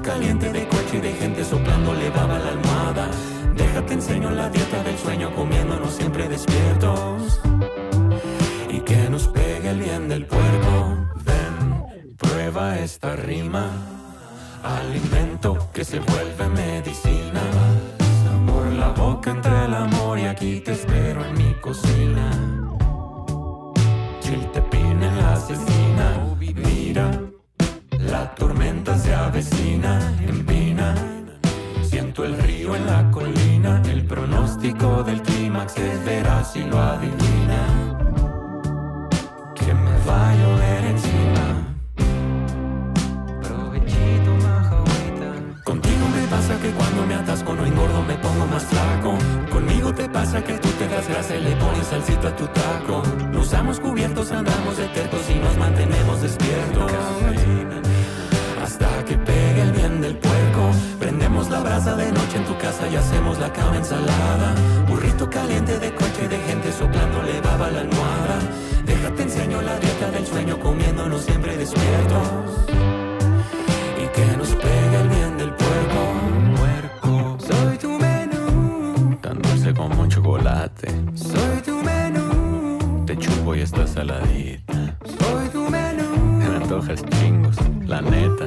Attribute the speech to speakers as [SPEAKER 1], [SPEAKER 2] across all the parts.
[SPEAKER 1] caliente de coche y de gente
[SPEAKER 2] soplando levaba la almohada. Déjate enseño la dieta del sueño comiéndonos siempre despiertos.
[SPEAKER 1] Y que
[SPEAKER 2] nos pegue el bien del puerco. Ven, prueba esta rima. Alimento que se vuelve medicina. Sabor la boca entre el amor y
[SPEAKER 1] aquí te espero
[SPEAKER 2] en mi cocina. verás si lo adivina que me va a llover encima. Provechito, maja agüita. Contigo me pasa que cuando me atasco no engordo, me pongo más flaco. Conmigo te pasa que tú te das grasa y le pones salsita a tu taco. Nos usamos cubiertos, andamos
[SPEAKER 1] de tercos
[SPEAKER 2] y nos mantenemos despiertos. Hasta que pegue el bien del pueblo. Prendemos la brasa de noche en tu casa y hacemos la cama ensalada. Burrito caliente de coche y de gente soplándole baba a la almohada. Déjate enseño la dieta del sueño comiéndonos siempre despiertos. Y que nos pegue el bien del puerco. Puerco. Soy tu menú. Tan dulce como un chocolate. Soy tu menú. Te chupo y estás saladita. Soy tu
[SPEAKER 3] menú.
[SPEAKER 2] Me antojas chingos, la neta.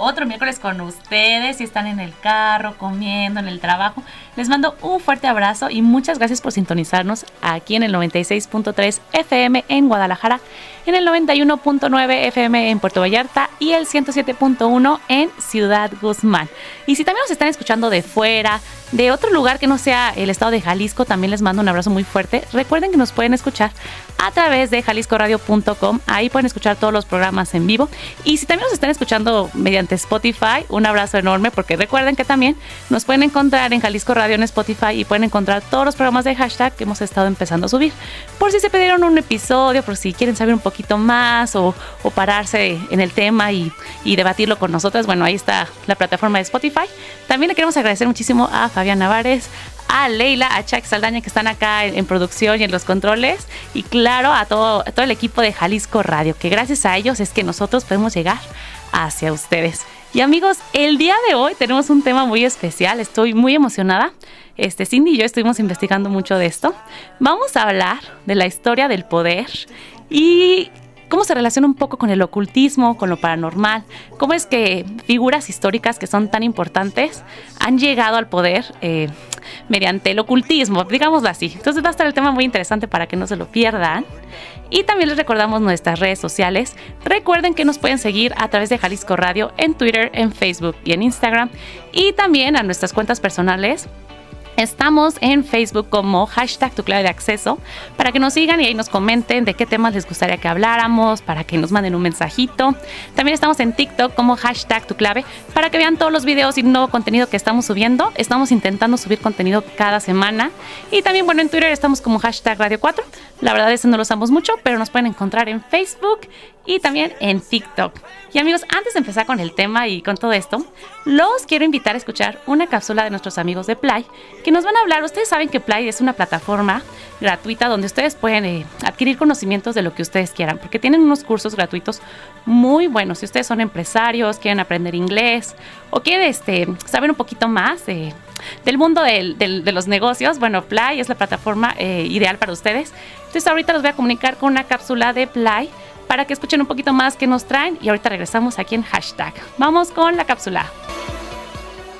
[SPEAKER 1] otro miércoles con ustedes. Si están en el carro, comiendo, en el trabajo, les mando un fuerte abrazo y muchas gracias por sintonizarnos aquí en el 96.3 FM en Guadalajara, en el 91.9 FM en Puerto Vallarta y el 107.1 en Ciudad Guzmán. Y si también nos están escuchando de fuera, de otro lugar que no sea el estado de Jalisco, también les mando un abrazo muy fuerte. Recuerden que nos pueden escuchar a través de jaliscoradio.com. Ahí pueden escuchar todos los programas en vivo. Y si también nos están escuchando mediante Spotify, un abrazo enorme porque recuerden que también nos pueden encontrar en Jalisco Radio en Spotify y pueden encontrar todos los programas de hashtag que hemos estado empezando a subir. Por si se pidieron un episodio, por si quieren saber un poquito más o, pararse en el tema y, debatirlo con nosotras, bueno, ahí está la plataforma de Spotify. También le queremos agradecer muchísimo a Fabián Navares, a Leila, a Chuck Saldaña que están acá en, producción y en los controles y claro a todo, todo el equipo de Jalisco Radio, que gracias a ellos es que nosotros podemos llegar hacia ustedes. Y amigos, el día de hoy tenemos un tema muy especial, estoy muy emocionada. Este, Cindy y yo estuvimos investigando mucho de esto. Vamos a hablar de la historia del poder y cómo se relaciona un poco con el ocultismo, con lo paranormal, cómo es que figuras históricas que son tan importantes han llegado al poder. Eh, mediante el ocultismo, digámoslo así. Entonces va a estar el tema muy interesante para que no se lo pierdan. Y también les recordamos nuestras redes sociales. Recuerden que nos pueden seguir a través de Jalisco Radio en Twitter, en Facebook y en Instagram. Y también a nuestras cuentas personales Estamos en Facebook como hashtag tu clave de acceso para que nos sigan y ahí nos comenten de qué temas les gustaría que habláramos, para que nos manden un mensajito. También estamos en TikTok como hashtag tu clave para que vean todos los videos y nuevo contenido que estamos subiendo. Estamos intentando subir contenido cada semana. Y también, bueno, en Twitter estamos como hashtag Radio 4. La verdad es que no lo usamos mucho, pero nos pueden encontrar en Facebook y también en TikTok. Y amigos, antes de empezar con el tema y con todo esto, los quiero invitar a escuchar una cápsula de nuestros amigos de Play que nos van a hablar. Ustedes saben que Play es una plataforma gratuita donde ustedes pueden eh, adquirir conocimientos de lo que ustedes quieran, porque tienen unos cursos gratuitos muy buenos. Si ustedes son empresarios, quieren aprender inglés o quieren este, saber un poquito más del mundo de los negocios, bueno, Play es la plataforma eh, ideal para ustedes. Entonces ahorita los voy a comunicar con una cápsula de Play para que escuchen un poquito más qué nos traen y ahorita regresamos aquí en hashtag. Vamos con la cápsula.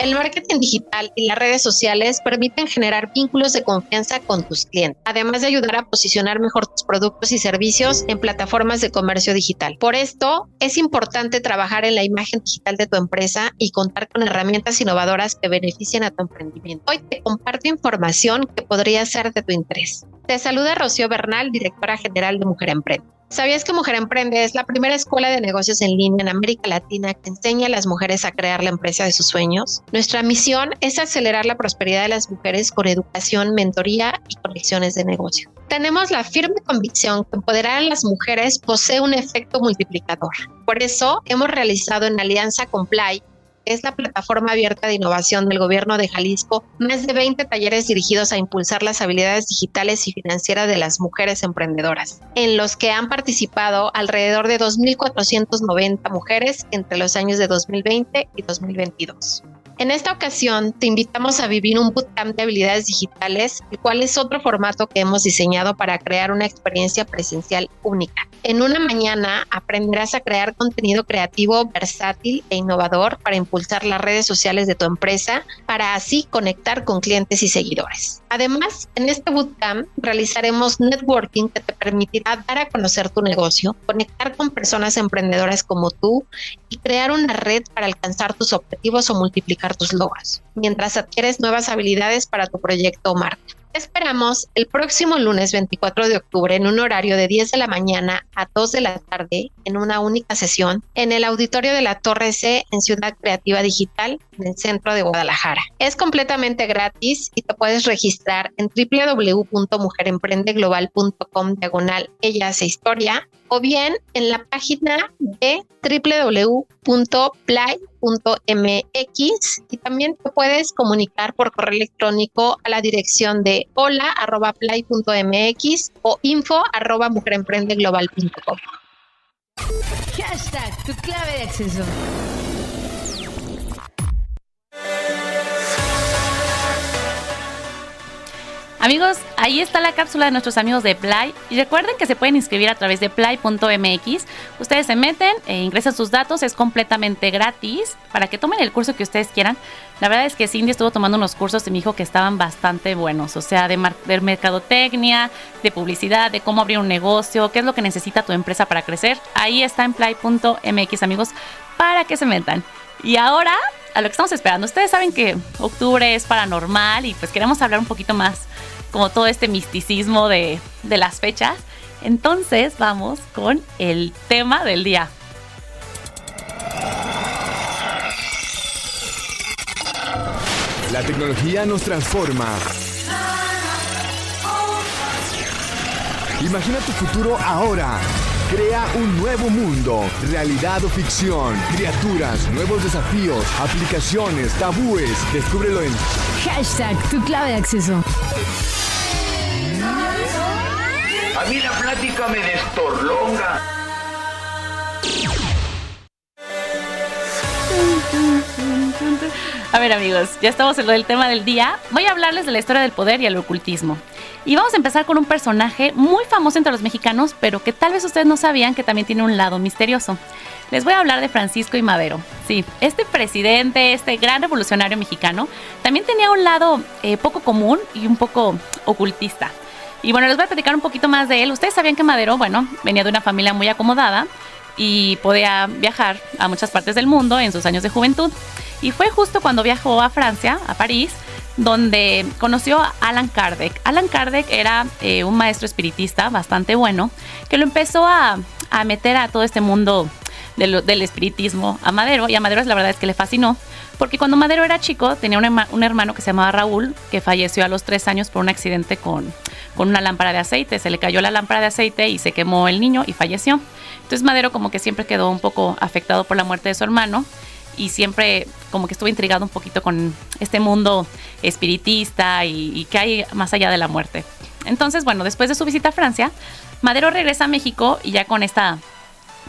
[SPEAKER 4] El marketing digital y las redes sociales permiten generar vínculos de confianza con tus clientes, además de ayudar a posicionar mejor tus productos y servicios en plataformas de comercio digital. Por esto, es importante trabajar en la imagen digital de tu empresa y contar con herramientas innovadoras que beneficien a tu emprendimiento. Hoy te comparto información que podría ser de tu interés. Te saluda Rocío Bernal, directora general de Mujer Emprende. ¿Sabías que Mujer Emprende es la primera escuela de negocios en línea en América Latina que enseña a las mujeres a crear la empresa de sus sueños? Nuestra misión es acelerar la prosperidad de las mujeres con educación, mentoría y conexiones de negocio. Tenemos la firme convicción que empoderar a las mujeres posee un efecto multiplicador. Por eso hemos realizado en alianza con Play es la plataforma abierta de innovación del gobierno de Jalisco, más de 20 talleres dirigidos a impulsar las habilidades digitales y financieras de las mujeres emprendedoras, en los que han participado alrededor de 2.490 mujeres entre los años de 2020 y 2022. En esta ocasión te invitamos a vivir un bootcamp de habilidades digitales, el cual es otro formato que hemos diseñado para crear una experiencia presencial única. En una mañana aprenderás a crear contenido creativo, versátil e innovador para impulsar las redes sociales de tu empresa, para así conectar con clientes y seguidores. Además, en este bootcamp realizaremos networking que te permitirá dar a conocer tu negocio, conectar con personas emprendedoras como tú y crear una red para alcanzar tus objetivos o multiplicar tus logros, mientras adquieres nuevas habilidades para tu proyecto o marca. Esperamos el próximo lunes 24 de octubre en un horario de 10 de la mañana a 2 de la tarde en una única sesión en el auditorio de la Torre C en Ciudad Creativa Digital en el centro de Guadalajara. Es completamente gratis y te puedes registrar en www.mujeremprendeglobal.com diagonal ella hace historia o bien en la página de www.play.mx y también te puedes comunicar por correo electrónico a la dirección de hola.play.mx o info arroba mujeremprendeglobalcom
[SPEAKER 5] Hashtag tu clave de acceso.
[SPEAKER 1] Amigos, ahí está la cápsula de nuestros amigos de Play. Y recuerden que se pueden inscribir a través de play.mx. Ustedes se meten, e ingresan sus datos, es completamente gratis para que tomen el curso que ustedes quieran. La verdad es que Cindy estuvo tomando unos cursos y me dijo que estaban bastante buenos, o sea, de, de mercadotecnia, de publicidad, de cómo abrir un negocio, qué es lo que necesita tu empresa para crecer. Ahí está en play.mx, amigos, para que se metan. Y ahora, a lo que estamos esperando, ustedes saben que octubre es paranormal y pues queremos hablar un poquito más como todo este misticismo de, de las fechas. Entonces vamos con el tema del día.
[SPEAKER 3] La tecnología nos transforma. Imagina tu futuro ahora. Crea un nuevo mundo, realidad o ficción, criaturas, nuevos desafíos, aplicaciones, tabúes. Descúbrelo en
[SPEAKER 5] Hashtag tu clave de acceso.
[SPEAKER 6] A mí la plática me destorlonga.
[SPEAKER 1] A ver amigos, ya estamos en lo del tema del día. Voy a hablarles de la historia del poder y el ocultismo. Y vamos a empezar con un personaje muy famoso entre los mexicanos, pero que tal vez ustedes no sabían que también tiene un lado misterioso. Les voy a hablar de Francisco y Madero. Sí, este presidente, este gran revolucionario mexicano, también tenía un lado eh, poco común y un poco ocultista. Y bueno, les voy a platicar un poquito más de él. Ustedes sabían que Madero, bueno, venía de una familia muy acomodada y podía viajar a muchas partes del mundo en sus años de juventud. Y fue justo cuando viajó a Francia, a París, donde conoció a Alan Kardec. Alan Kardec era eh, un maestro espiritista bastante bueno, que lo empezó a, meter a todo este mundo del espiritismo a Madero, y a Madero la verdad es que le fascinó, porque cuando Madero era chico tenía un, hermano que se llamaba Raúl, que falleció a los tres años por un accidente con, con una lámpara de aceite, se le cayó la lámpara de aceite y se quemó el niño y falleció. Entonces Madero como que siempre quedó un poco afectado por la muerte de su hermano y siempre como que estuve intrigado un poquito con este mundo espiritista y, y qué hay más allá de la muerte. Entonces, bueno, después de su visita a Francia, Madero regresa a México y ya con esta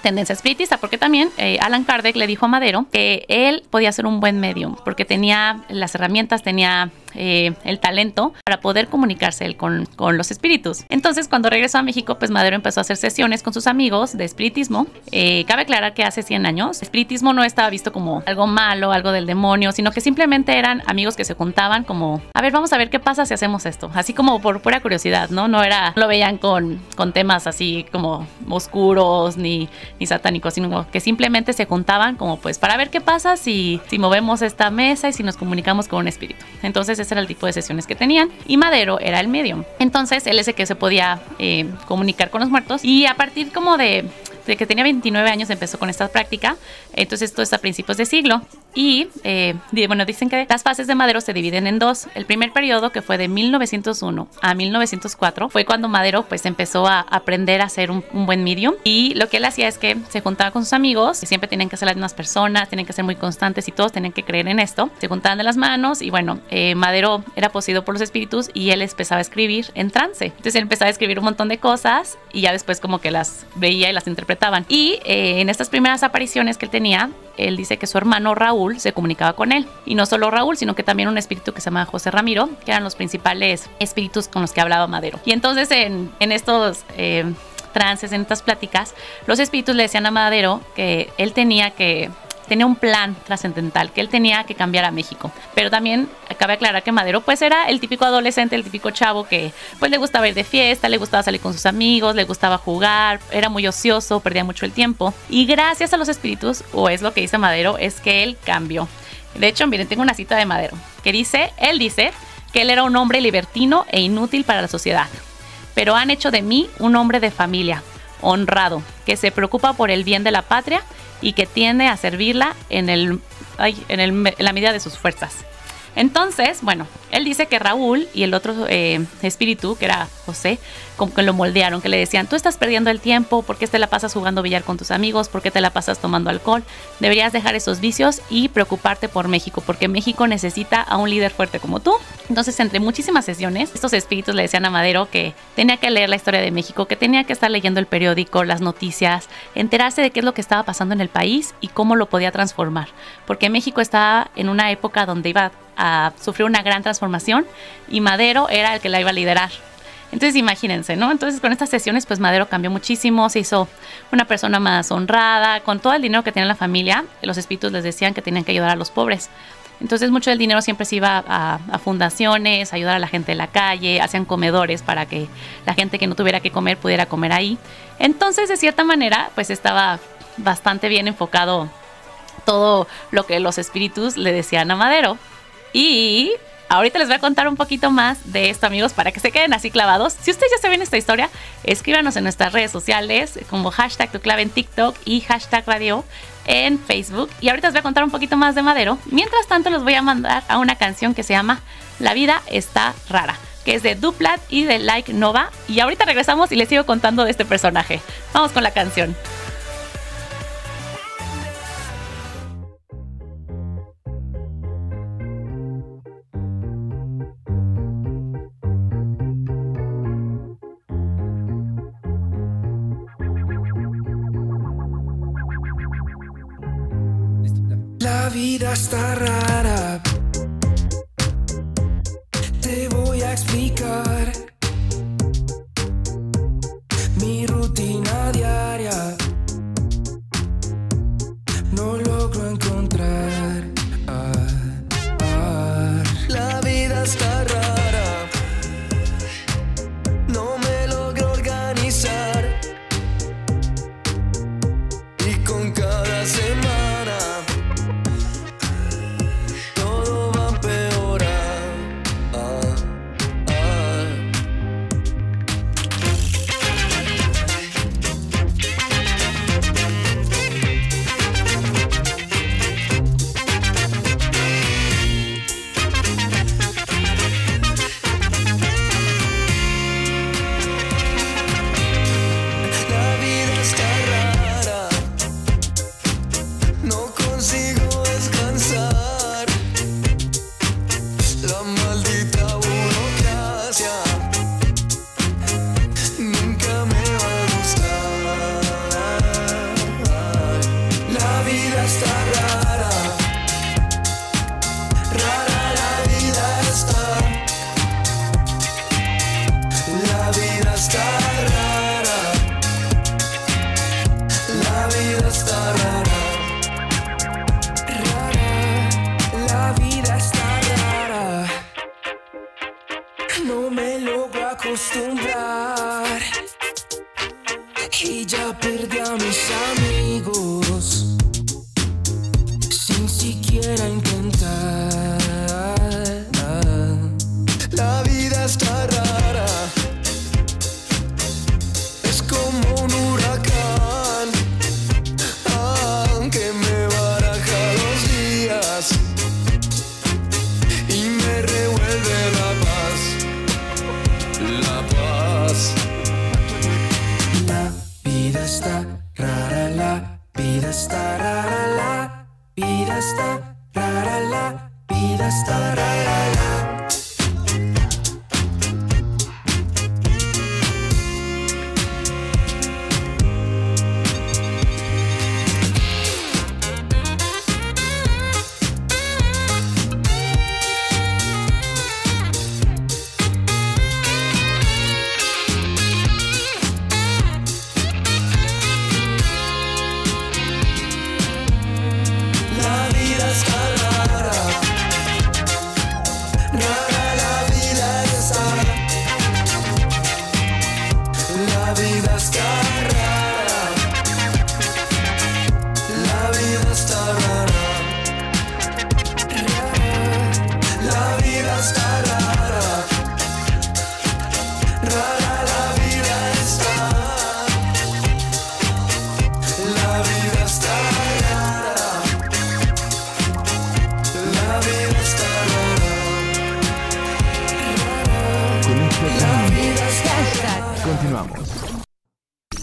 [SPEAKER 1] tendencia espiritista, porque también eh, Alan Kardec le dijo a Madero que él podía ser un buen medium, porque tenía las herramientas, tenía eh, el talento para poder comunicarse él con, con, los espíritus. Entonces, cuando regresó a México, pues Madero empezó a hacer sesiones con sus amigos de espiritismo. Eh, cabe aclarar que hace 100 años, espiritismo no estaba visto como algo malo, algo del demonio, sino que simplemente eran amigos que se juntaban como, a ver, vamos a ver qué pasa si hacemos esto. Así como por pura curiosidad, ¿no? No era, lo veían con, con temas así como oscuros ni, ni satánicos, sino que simplemente se juntaban como pues para ver qué pasa si, si movemos esta mesa y si nos comunicamos con un espíritu. Entonces, ese era el tipo de sesiones que tenían. Y Madero era el medium. Entonces él es el que se podía eh, comunicar con los muertos. Y a partir como de de que tenía 29 años empezó con esta práctica, entonces esto es a principios de siglo. Y eh, bueno, dicen que las fases de Madero se dividen en dos. El primer periodo, que fue de 1901 a 1904, fue cuando Madero pues empezó a aprender a ser un, buen medium. Y lo que él hacía es que se juntaba con sus amigos, que siempre tenían que ser las mismas personas, tenían que ser muy constantes y todos tenían que creer en esto. Se juntaban de las manos y bueno, eh, Madero era poseído por los espíritus y él empezaba a escribir en trance. Entonces él empezaba a escribir un montón de cosas y ya después como que las veía y las interpretaban. Y eh, en estas primeras apariciones que él tenía, él dice que su hermano Raúl se comunicaba con él. Y no solo Raúl, sino que también un espíritu que se llama José Ramiro, que eran los principales espíritus con los que hablaba Madero. Y entonces en, estos... Eh, trances, en estas pláticas, los espíritus le decían a Madero que él tenía que tenía un plan trascendental, que él tenía que cambiar a México. Pero también cabe aclarar que Madero pues era el típico adolescente, el típico chavo que pues le gustaba ir de fiesta, le gustaba salir con sus amigos, le gustaba jugar, era muy ocioso, perdía mucho el tiempo. Y gracias a los espíritus, o es lo que dice Madero, es que él cambió. De hecho, miren, tengo una cita de Madero que dice, él dice que él era un hombre libertino e inútil para la sociedad, pero han hecho de mí un hombre de familia, honrado, que se preocupa por el bien de la patria y que tiende a servirla en, el, en, en la medida de sus fuerzas. Entonces, bueno, él dice que Raúl y el otro eh, espíritu, que era José, como que lo moldearon, que le decían, tú estás perdiendo el tiempo, ¿por qué te la pasas jugando billar con tus amigos? ¿Por qué te la pasas tomando alcohol? Deberías dejar esos vicios y preocuparte por México, porque México necesita a un líder fuerte como tú. Entonces, entre muchísimas sesiones, estos espíritus le decían a Madero que tenía que leer la historia de México, que tenía que estar leyendo el periódico, las noticias, enterarse de qué es lo que estaba pasando en el país y cómo lo podía transformar, porque México estaba en una época donde iba a sufrir una gran transformación y Madero era el que la iba a liderar. Entonces imagínense, ¿no? Entonces con estas sesiones pues Madero cambió muchísimo, se hizo una persona más honrada, con todo el dinero que tenía la familia, los espíritus les decían que tenían que ayudar a los pobres. Entonces mucho del dinero siempre se iba a, a, fundaciones, ayudar a la gente de la calle, hacían comedores para que la gente que no tuviera que comer pudiera comer ahí. Entonces de cierta manera pues estaba bastante bien enfocado todo lo que los espíritus le decían a Madero. Y ahorita les voy a contar un poquito más de esto, amigos, para que se queden así clavados. Si ustedes ya saben esta historia, escríbanos en nuestras redes sociales como hashtag tu clave en TikTok y hashtag radio en Facebook. Y ahorita les voy a contar un poquito más de Madero. Mientras tanto, les voy a mandar a una canción que se llama La vida está rara que es de Duplat y de Like Nova. Y ahorita regresamos y les sigo contando de este personaje. Vamos con la canción.
[SPEAKER 7] Vida está rara. No me logro acostumbrar y ya perdí a mis amigos sin siquiera
[SPEAKER 3] entender.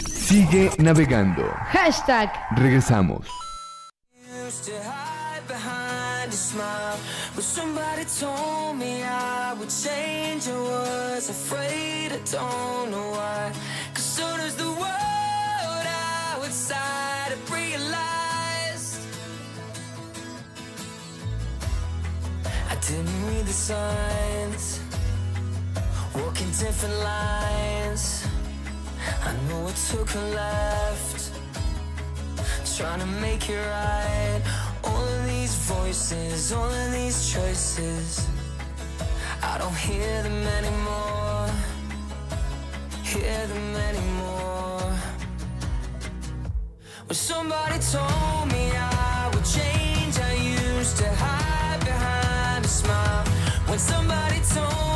[SPEAKER 3] Sigue navegando.
[SPEAKER 5] Hashtag.
[SPEAKER 3] Regresamos.
[SPEAKER 7] didn't the signs Walking different lines I know it took a left. Trying to make it right. All of these voices, all of these choices. I don't hear them anymore. Hear them anymore. When somebody told me I would change I used to hide behind a smile. When somebody told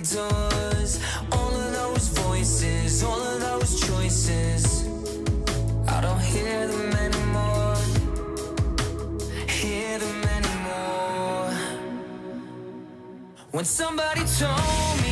[SPEAKER 7] does. All of those voices, all of those choices. I don't hear them anymore. Hear them anymore. When somebody told me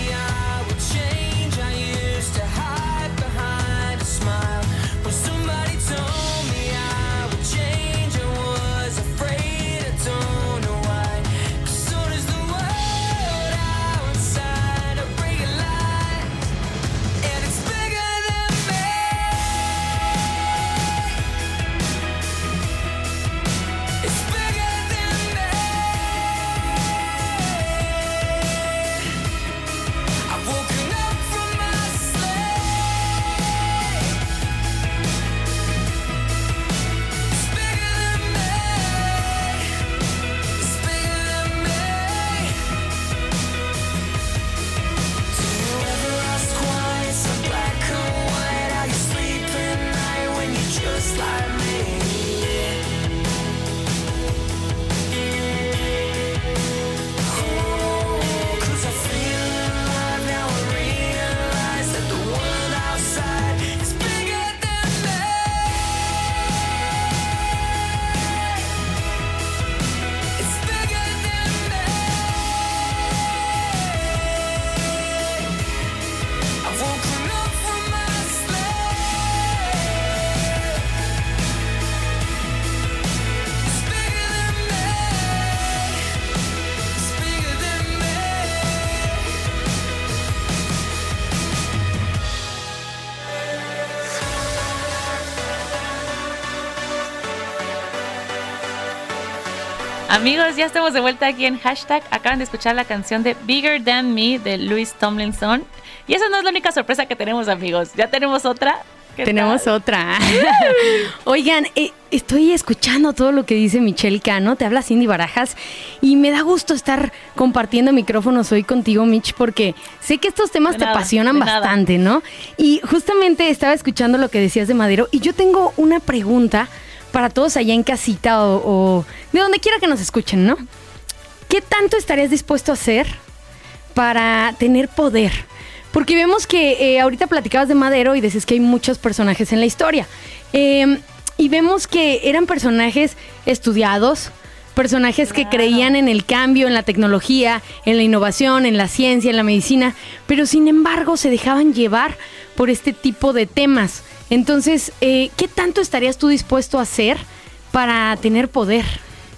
[SPEAKER 1] Amigos, ya estamos de vuelta aquí en hashtag. Acaban de escuchar la canción de Bigger Than Me de Louis Tomlinson. Y esa no es la única sorpresa que tenemos, amigos. Ya tenemos otra. ¿Qué
[SPEAKER 5] Tenemos
[SPEAKER 1] tal?
[SPEAKER 5] otra. Oigan, eh, estoy escuchando todo lo que dice Michelle Cano, te habla Cindy Barajas y me da gusto estar compartiendo micrófonos hoy contigo, Mitch, porque sé que estos temas
[SPEAKER 1] De
[SPEAKER 5] te
[SPEAKER 1] nada,
[SPEAKER 5] apasionan
[SPEAKER 1] nada.
[SPEAKER 5] bastante, ¿no? Y justamente estaba escuchando lo que decías de Madero y yo tengo una pregunta para todos allá en casita o, o de donde quiera que nos escuchen, ¿no? ¿Qué tanto estarías dispuesto a hacer para tener poder? Porque vemos que eh, ahorita platicabas de Madero y decías que hay muchos personajes en la historia. Eh, y vemos que eran personajes estudiados, personajes que creían en el cambio, en la tecnología, en la innovación, en la ciencia, en la medicina, pero sin embargo se dejaban llevar por este tipo de temas. Entonces, eh, ¿qué tanto estarías tú dispuesto a hacer para tener poder?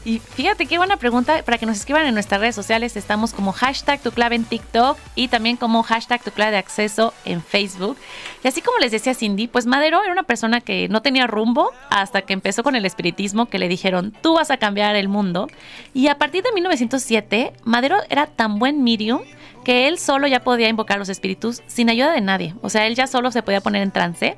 [SPEAKER 1] Y fíjate qué buena pregunta para que nos escriban en nuestras redes sociales. Estamos como hashtag tu clave en TikTok y también como hashtag tu clave de acceso en Facebook. Y así como les decía Cindy, pues Madero era una persona que no tenía rumbo hasta que empezó con el espiritismo, que le dijeron, tú vas a cambiar el mundo. Y a partir de 1907, Madero era tan buen medium que él solo ya podía invocar los espíritus sin ayuda de nadie. O sea, él ya solo se podía poner en trance.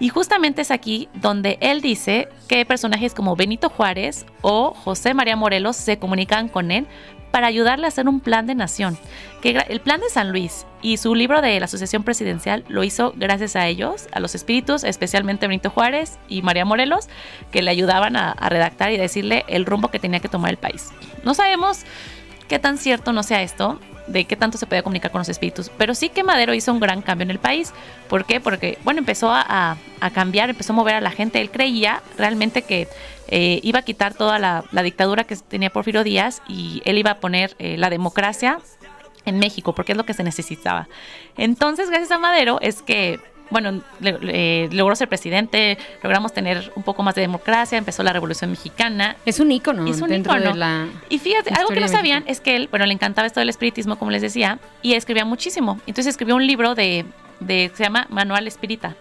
[SPEAKER 1] Y justamente es aquí donde él dice que personajes como Benito Juárez o José María Morelos se comunican con él para ayudarle a hacer un plan de nación. Que el plan de San Luis y su libro de la Asociación Presidencial lo hizo gracias a ellos, a los espíritus, especialmente Benito Juárez y María Morelos, que le ayudaban a redactar y decirle el rumbo que tenía que tomar el país. No sabemos qué tan cierto no sea esto, de qué tanto se podía comunicar con los espíritus, pero sí que Madero hizo un gran cambio en el país. ¿Por qué? Porque, bueno, empezó a, cambiar, empezó a mover a la gente. Él creía realmente que eh, iba a quitar toda la, la dictadura que tenía Porfirio Díaz y él iba a poner eh, la democracia en México, porque es lo que se necesitaba. Entonces, gracias a Madero es que, bueno, le- le- logró ser presidente, logramos tener un poco más de democracia, empezó la Revolución Mexicana,
[SPEAKER 5] Es un ícono
[SPEAKER 1] es un
[SPEAKER 5] dentro
[SPEAKER 1] ícono.
[SPEAKER 5] de la...
[SPEAKER 1] Y fíjate, algo que no sabían
[SPEAKER 5] México.
[SPEAKER 1] es que él, bueno, le encantaba esto del espiritismo, como les decía, y escribía muchísimo. Entonces escribió un libro de, de se llama Manual Espírita,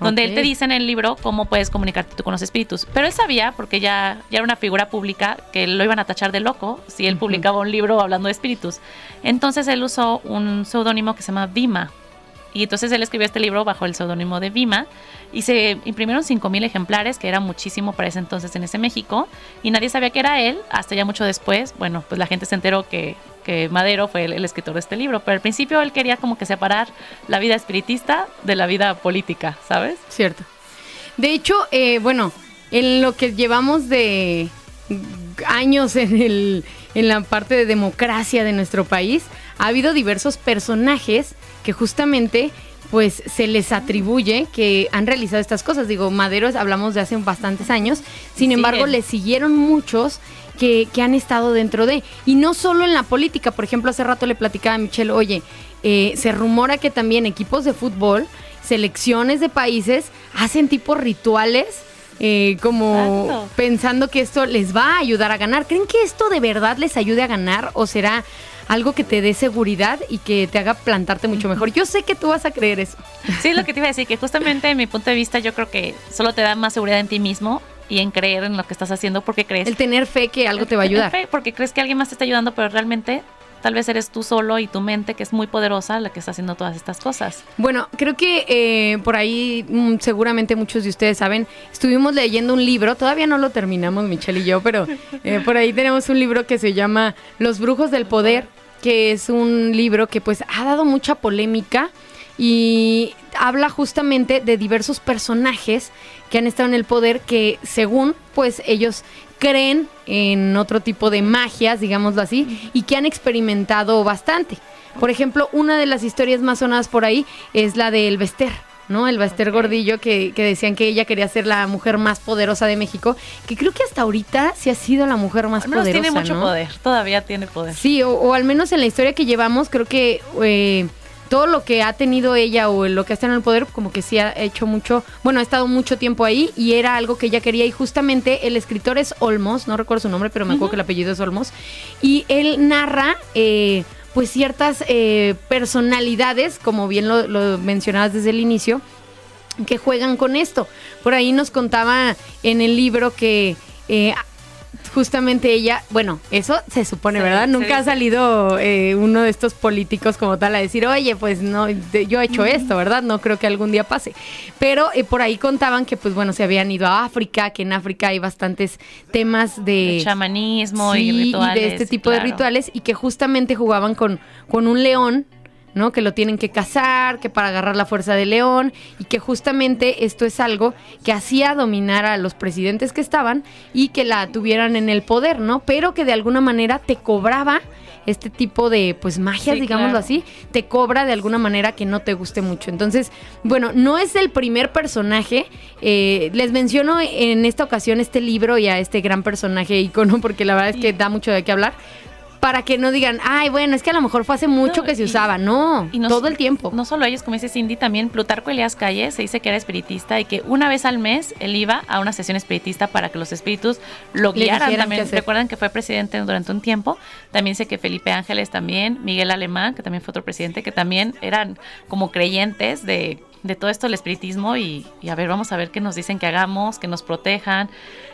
[SPEAKER 1] donde él te dice en el libro cómo puedes comunicarte tú con los espíritus. Pero él sabía, porque ya, ya era una figura pública, que lo iban a tachar de loco si él publicaba un libro hablando de espíritus. Entonces él usó un seudónimo que se llama Vima. Y entonces él escribió este libro bajo el seudónimo de Vima y se imprimieron 5.000 ejemplares, que era muchísimo para ese entonces en ese México, y nadie sabía que era él, hasta ya mucho después, bueno, pues la gente se enteró que, que Madero fue el, el escritor de este libro, pero al principio él quería como que separar la vida espiritista de la vida política, ¿sabes?
[SPEAKER 5] Cierto. De hecho, eh, bueno, en lo que llevamos de años en, el, en la parte de democracia de nuestro país, ha habido diversos personajes que justamente pues se les atribuye que han realizado estas cosas. Digo, Madero es- hablamos de hace bastantes años, sin embargo le siguieron muchos que, que han estado dentro de, y no solo en la política, por ejemplo, hace rato le platicaba a Michelle, oye, eh, se rumora que también equipos de fútbol, selecciones de países, hacen tipo rituales. eh, como
[SPEAKER 1] Exacto.
[SPEAKER 5] pensando que esto les va a ayudar a ganar. ¿Creen que esto de verdad les ayude a ganar o será algo que te dé seguridad y que te haga plantarte mucho mejor? Yo sé que tú vas a creer eso.
[SPEAKER 1] Sí, es lo que te iba a decir, que justamente en mi punto de vista yo creo que solo te da más seguridad en ti mismo y en creer en lo que estás haciendo porque crees
[SPEAKER 5] El tener fe que algo te va a ayudar.
[SPEAKER 1] Fe, Porque crees que alguien más te está ayudando, pero realmente tal vez eres tú solo y tu mente, que es muy poderosa, la que está haciendo todas estas cosas.
[SPEAKER 5] Bueno, creo que eh, por ahí mm, seguramente muchos de ustedes saben, estuvimos leyendo un libro, todavía no lo terminamos Michelle y yo, pero eh, por ahí tenemos un libro que se llama Los Brujos del Poder, que es un libro que pues ha dado mucha polémica y habla justamente de diversos personajes que han estado en el poder que según pues ellos creen en otro tipo de magias, digámoslo así, y que han experimentado bastante. Por ejemplo, una de las historias más sonadas por ahí es la del Bester, ¿no? El Bester Gordillo, que, que decían que ella quería ser la mujer más poderosa de México, que creo que hasta ahorita sí ha sido la mujer más
[SPEAKER 1] Al menos
[SPEAKER 5] poderosa.
[SPEAKER 1] tiene mucho
[SPEAKER 5] ¿no?
[SPEAKER 1] poder, todavía tiene poder.
[SPEAKER 5] Sí, o, o al menos en la historia que llevamos, creo que eh, todo lo que ha tenido ella o lo que ha estado en el poder, como que sí ha hecho mucho, bueno, ha estado mucho tiempo ahí y era algo que ella quería y justamente el escritor es Olmos, no recuerdo su nombre, pero me acuerdo que el apellido es Olmos, y él narra... eh, pues ciertas eh, personalidades, como bien lo, lo mencionabas desde el inicio, que juegan con esto. Por ahí nos contaba en el libro que eh, justamente ella, bueno, eso se supone,
[SPEAKER 1] Sí,
[SPEAKER 5] ¿verdad? Nunca ha salido eh, uno de estos políticos como tal a decir, oye, pues no, de- yo he hecho esto, ¿verdad? No creo que algún día pase. Pero eh, por ahí contaban que, pues bueno, se habían ido a África, que en África hay bastantes temas de...
[SPEAKER 1] El chamanismo
[SPEAKER 5] Sí,
[SPEAKER 1] y rituales.
[SPEAKER 5] de este tipo de rituales y que justamente jugaban con, con un león, ¿no? Que lo tienen que cazar, que para agarrar la fuerza del león y que justamente esto es algo que hacía dominar a los presidentes que estaban y que la tuvieran en el poder, ¿no? Pero que de alguna manera te cobraba este tipo de pues magias,
[SPEAKER 1] Sí,
[SPEAKER 5] digámoslo
[SPEAKER 1] claro.
[SPEAKER 5] así, te cobra de alguna manera que no te guste mucho. Entonces, bueno, no es el primer personaje. eh, les menciono en esta ocasión este libro y a este gran personaje icono, porque la verdad es que da mucho de qué hablar. Para que no digan, ay, bueno, es que a lo mejor fue hace mucho
[SPEAKER 1] No,
[SPEAKER 5] que se
[SPEAKER 1] y-
[SPEAKER 5] usaba. No,
[SPEAKER 1] Y no-
[SPEAKER 5] todo el tiempo.
[SPEAKER 1] No solo ellos, como dice Cindy, también Plutarco Elías Calles se dice que era espiritista y que una vez al mes él iba a una sesión espiritista para que los espíritus lo
[SPEAKER 5] Le
[SPEAKER 1] guiaran también. Recuerdan que fue presidente durante un tiempo. También sé que Felipe Ángeles también, Miguel Alemán, que también fue otro presidente, que también eran como creyentes de, de todo esto del espiritismo y, y a ver, vamos a ver qué nos dicen que hagamos, que nos protejan.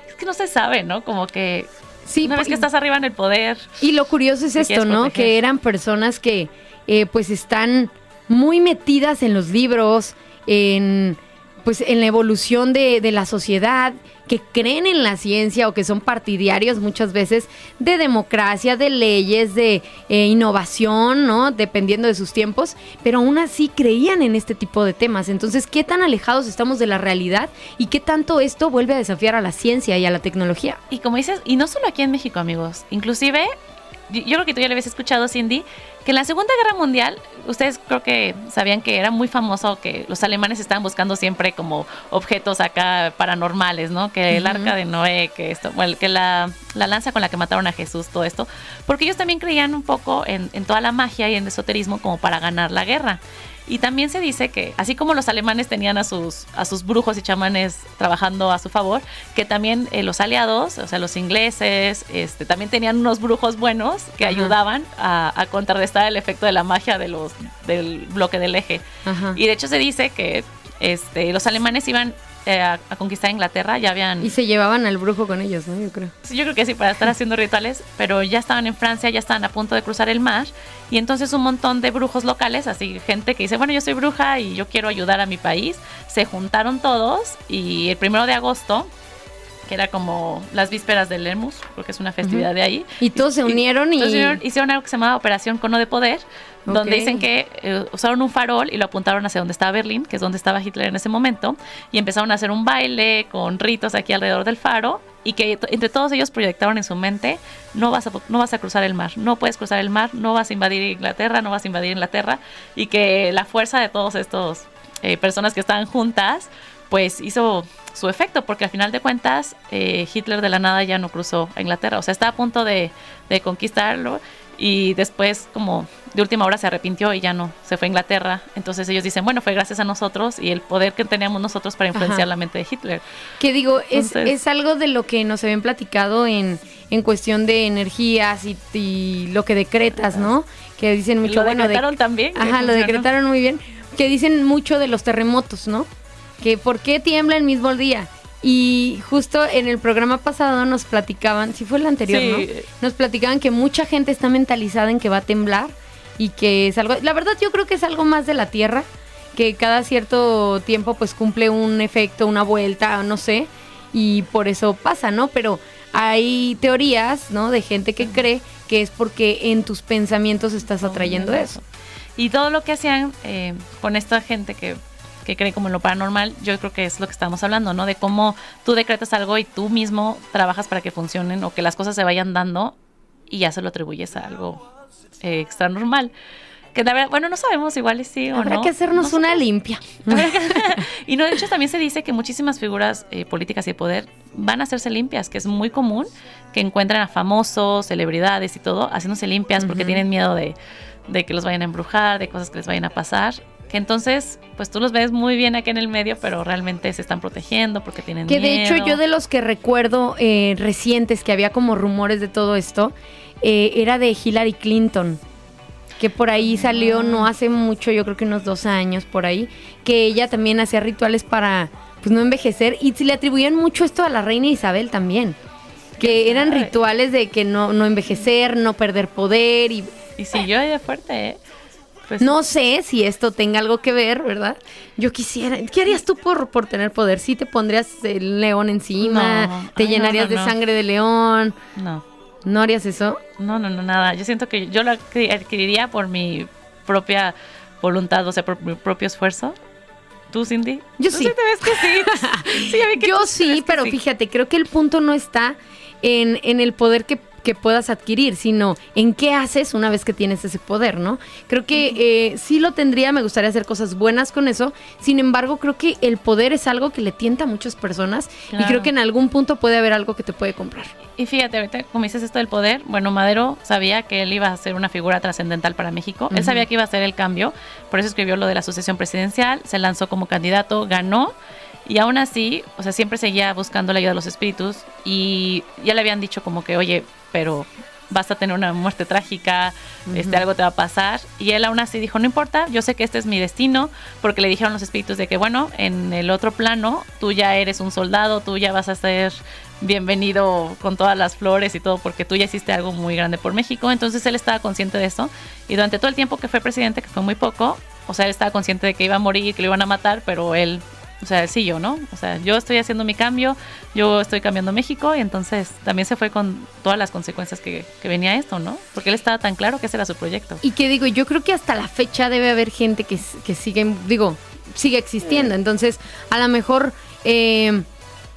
[SPEAKER 1] Es que no se sabe, ¿no? Como que
[SPEAKER 5] Sí,
[SPEAKER 1] una vez que estás arriba en el poder,
[SPEAKER 5] Y lo curioso es esto, ¿no?
[SPEAKER 1] proteger.
[SPEAKER 5] Que eran personas que eh, pues están muy metidas en los libros, en pues en la evolución de, de la sociedad, que creen en la ciencia o que son partidarios muchas veces de democracia, de leyes, de eh, innovación, ¿no? Dependiendo de sus tiempos, pero aún así creían en este tipo de temas. Entonces, ¿qué tan alejados estamos de la realidad y qué tanto esto vuelve a desafiar a la ciencia y a la tecnología?
[SPEAKER 1] Y como dices, y no solo aquí en México, amigos, inclusive, yo creo que tú ya le habías escuchado, Cindy, que en la Segunda Guerra Mundial, ustedes creo que sabían que era muy famoso que los alemanes estaban buscando siempre como objetos acá paranormales, ¿no? Que el arca de Noé, que esto, bueno, que la, la lanza con la que mataron a Jesús, todo esto, porque ellos también creían un poco en, en toda la magia y en el esoterismo como para ganar la guerra. Y también se dice que, así como los alemanes tenían a sus, a sus brujos y chamanes trabajando a su favor, que también eh, los aliados, o sea, los ingleses, este, también tenían unos brujos buenos que
[SPEAKER 5] Ajá.
[SPEAKER 1] ayudaban a, a contrarrestar el efecto de la magia de los, del bloque del eje.
[SPEAKER 5] Ajá.
[SPEAKER 1] Y de hecho se dice que este, los alemanes iban eh, a, a conquistar Inglaterra, ya habían...
[SPEAKER 5] Y se llevaban al brujo con ellos, ¿no? Yo creo.
[SPEAKER 1] Sí, Yo creo que sí, para estar haciendo rituales, pero ya estaban en Francia, ya estaban a punto de cruzar el mar, y entonces un montón de brujos locales, así gente que dice, bueno, yo soy bruja y yo quiero ayudar a mi país, se juntaron todos y el primero de agosto, que era como las vísperas del Lemus, porque es una festividad de ahí.
[SPEAKER 5] Y todos se unieron y...
[SPEAKER 1] Entonces hicieron, hicieron algo que se llamaba Operación Cono de Poder, donde dicen que eh, usaron un farol y lo apuntaron hacia donde estaba Berlín, que es donde estaba Hitler en ese momento, y empezaron a hacer un baile con ritos aquí alrededor del faro, y que entre todos ellos proyectaron en su mente, no vas, a, no vas a cruzar el mar, no puedes cruzar el mar, no vas a invadir Inglaterra, no vas a invadir Inglaterra, y que la fuerza de todos estos eh, personas que estaban juntas, pues hizo su efecto, porque al final de cuentas eh, Hitler de la nada ya no cruzó a Inglaterra, o sea, está a punto de, de conquistarlo y después como de última hora se arrepintió y ya no se fue a Inglaterra, entonces ellos dicen, bueno, fue gracias a nosotros y el poder que teníamos nosotros para influenciar
[SPEAKER 5] Ajá.
[SPEAKER 1] la mente de Hitler.
[SPEAKER 5] Que digo, es,
[SPEAKER 1] Entonces-
[SPEAKER 5] es algo de lo que nos habían platicado en, en cuestión de energías y, y lo que decretas, ¿no? Que dicen mucho,
[SPEAKER 1] lo
[SPEAKER 5] bueno, de-
[SPEAKER 1] decretaron también.
[SPEAKER 5] Ajá, lo decretaron muy bien. Que dicen mucho de los terremotos, ¿no? Que por qué tiembla el mismo día. Y justo en el programa pasado nos platicaban, si fue el anterior,
[SPEAKER 1] Sí.
[SPEAKER 5] ¿no? Nos platicaban que mucha gente está mentalizada en que va a temblar y que es algo, la verdad yo creo que es algo más de la Tierra, que cada cierto tiempo pues cumple un efecto, una vuelta, no sé, y por eso pasa, ¿no? Pero hay teorías, ¿no? De gente que cree que es porque en tus pensamientos estás atrayendo eso.
[SPEAKER 1] Y todo lo que hacían eh, con esta gente que, que cree como en lo paranormal, yo creo que es lo que estamos hablando, ¿no? De cómo tú decretas algo y tú mismo trabajas para que funcionen o que las cosas se vayan dando y ya se lo atribuyes a algo eh, extra normal. Que la verdad, bueno, no sabemos igual sí o
[SPEAKER 5] Habrá
[SPEAKER 1] no.
[SPEAKER 5] que hacernos
[SPEAKER 1] No
[SPEAKER 5] una limpia.
[SPEAKER 1] y no, de hecho también se dice que muchísimas figuras eh, políticas y de poder van a hacerse limpias, que es muy común que encuentren a famosos, celebridades y todo, haciéndose limpias porque tienen miedo de, de que los vayan a embrujar, de cosas que les vayan a pasar. Que entonces, pues tú los ves muy bien aquí en el medio, pero realmente se están protegiendo porque tienen
[SPEAKER 5] Que de
[SPEAKER 1] miedo.
[SPEAKER 5] hecho yo de los que recuerdo eh, recientes que había como rumores de todo esto, eh, era de Hillary Clinton. Que por ahí salió no hace mucho, yo creo que unos dos años por ahí, que ella también hacía rituales para pues no envejecer y se le atribuían mucho esto a la reina Isabel también. que eran rituales de que no, no envejecer, no perder poder y
[SPEAKER 1] Y siguió de fuerte, ¿eh? Pues,
[SPEAKER 5] no sé si esto tenga algo que ver, ¿verdad? Yo quisiera. ¿Qué harías tú por, por tener poder? ¿Sí te pondrías el león encima?
[SPEAKER 1] No.
[SPEAKER 5] ¿Te
[SPEAKER 1] Ay,
[SPEAKER 5] llenarías
[SPEAKER 1] no,
[SPEAKER 5] de sangre de león?
[SPEAKER 1] No,
[SPEAKER 5] ¿No harías eso?
[SPEAKER 1] no, no, no, nada. Yo siento que yo lo adqui- adquiriría por mi propia voluntad, o sea, por mi propio esfuerzo. ¿Tú, Cindy?
[SPEAKER 5] Yo
[SPEAKER 1] Tú
[SPEAKER 5] sí.
[SPEAKER 1] te ves que sí. sí, ya vi que
[SPEAKER 5] Yo sí, pero
[SPEAKER 1] sí.
[SPEAKER 5] fíjate, creo que el punto no está en, en el poder que, que puedas adquirir, sino en qué haces una vez que tienes ese poder, ¿no? Creo que eh, sí lo tendría, me gustaría hacer cosas buenas con eso, sin embargo, creo que el poder es algo que le tienta a muchas personas y creo que en algún punto puede haber algo que te puede comprar.
[SPEAKER 1] Y fíjate, ahorita como dices esto del poder, bueno, Madero sabía que él iba a ser una figura trascendental para México. Él sabía que iba a ser el cambio, por eso escribió lo de la sucesión presidencial, se lanzó como candidato, ganó. Y aún así, o sea, siempre seguía buscando la ayuda de los espíritus y ya le habían dicho como que, oye, pero vas a tener una muerte trágica, este, algo te va a pasar. Y él aún así dijo, no importa, yo sé que este es mi destino, porque le dijeron los espíritus de que, bueno, en el otro plano, tú ya eres un soldado, tú ya vas a ser bienvenido con todas las flores y todo, porque tú ya hiciste algo muy grande por México. Entonces él estaba consciente de eso. Y durante todo el tiempo que fue presidente, que fue muy poco, o sea, él estaba consciente de que iba a morir, que lo iban a matar, pero él, o sea, él siguió, ¿no? O sea, yo estoy haciendo mi cambio, yo estoy cambiando México y entonces también se fue con todas las consecuencias que, que venía esto, ¿no? Porque él estaba tan claro que ese era su proyecto.
[SPEAKER 5] Y que digo, yo creo que hasta la fecha debe haber gente que, que sigue, digo, sigue existiendo. Entonces, a lo mejor eh,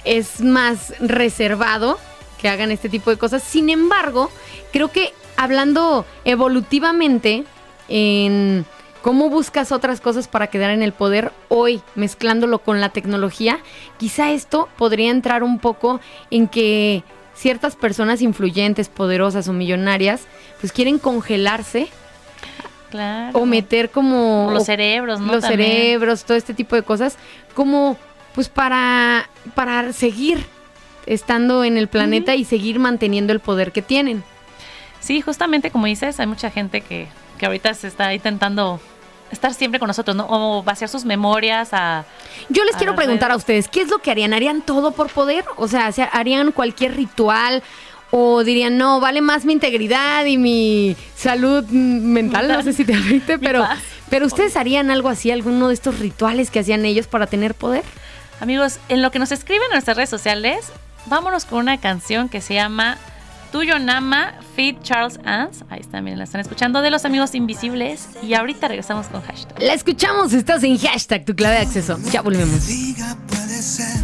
[SPEAKER 5] es más reservado que hagan este tipo de cosas. Sin embargo, creo que hablando evolutivamente en cómo buscas otras cosas para quedar en el poder hoy, mezclándolo con la tecnología, quizá esto podría entrar un poco en que ciertas personas influyentes, poderosas o millonarias, pues quieren congelarse
[SPEAKER 1] Claro.
[SPEAKER 5] o meter como
[SPEAKER 1] O los cerebros, ¿no?
[SPEAKER 5] los
[SPEAKER 1] También.
[SPEAKER 5] cerebros, todo este tipo de cosas, como pues para para seguir estando en el planeta y seguir manteniendo el poder que tienen.
[SPEAKER 1] Sí, justamente como dices, hay mucha gente que, que ahorita se está intentando estar siempre con nosotros, ¿no? O vaciar sus memorias a...
[SPEAKER 5] Yo les
[SPEAKER 1] A
[SPEAKER 5] quiero preguntar a ustedes, ¿qué es lo que harían? ¿Harían todo por poder? O sea, ¿se- ¿harían cualquier ritual? ¿O dirían, no, vale más mi integridad y mi salud mental? No sé si te afecte, pero, pero ¿ustedes harían algo así, alguno de estos rituales que hacían ellos para tener poder?
[SPEAKER 1] Amigos, en lo que nos escriben en nuestras redes sociales, vámonos con una canción que se llama Tuyo Nama, Feed Charles Ans. Ahí también la están escuchando, de los amigos invisibles. Y ahorita regresamos con hashtag.
[SPEAKER 5] La escuchamos, estás en hashtag tu clave de acceso. Ya volvemos.
[SPEAKER 8] diga puede ser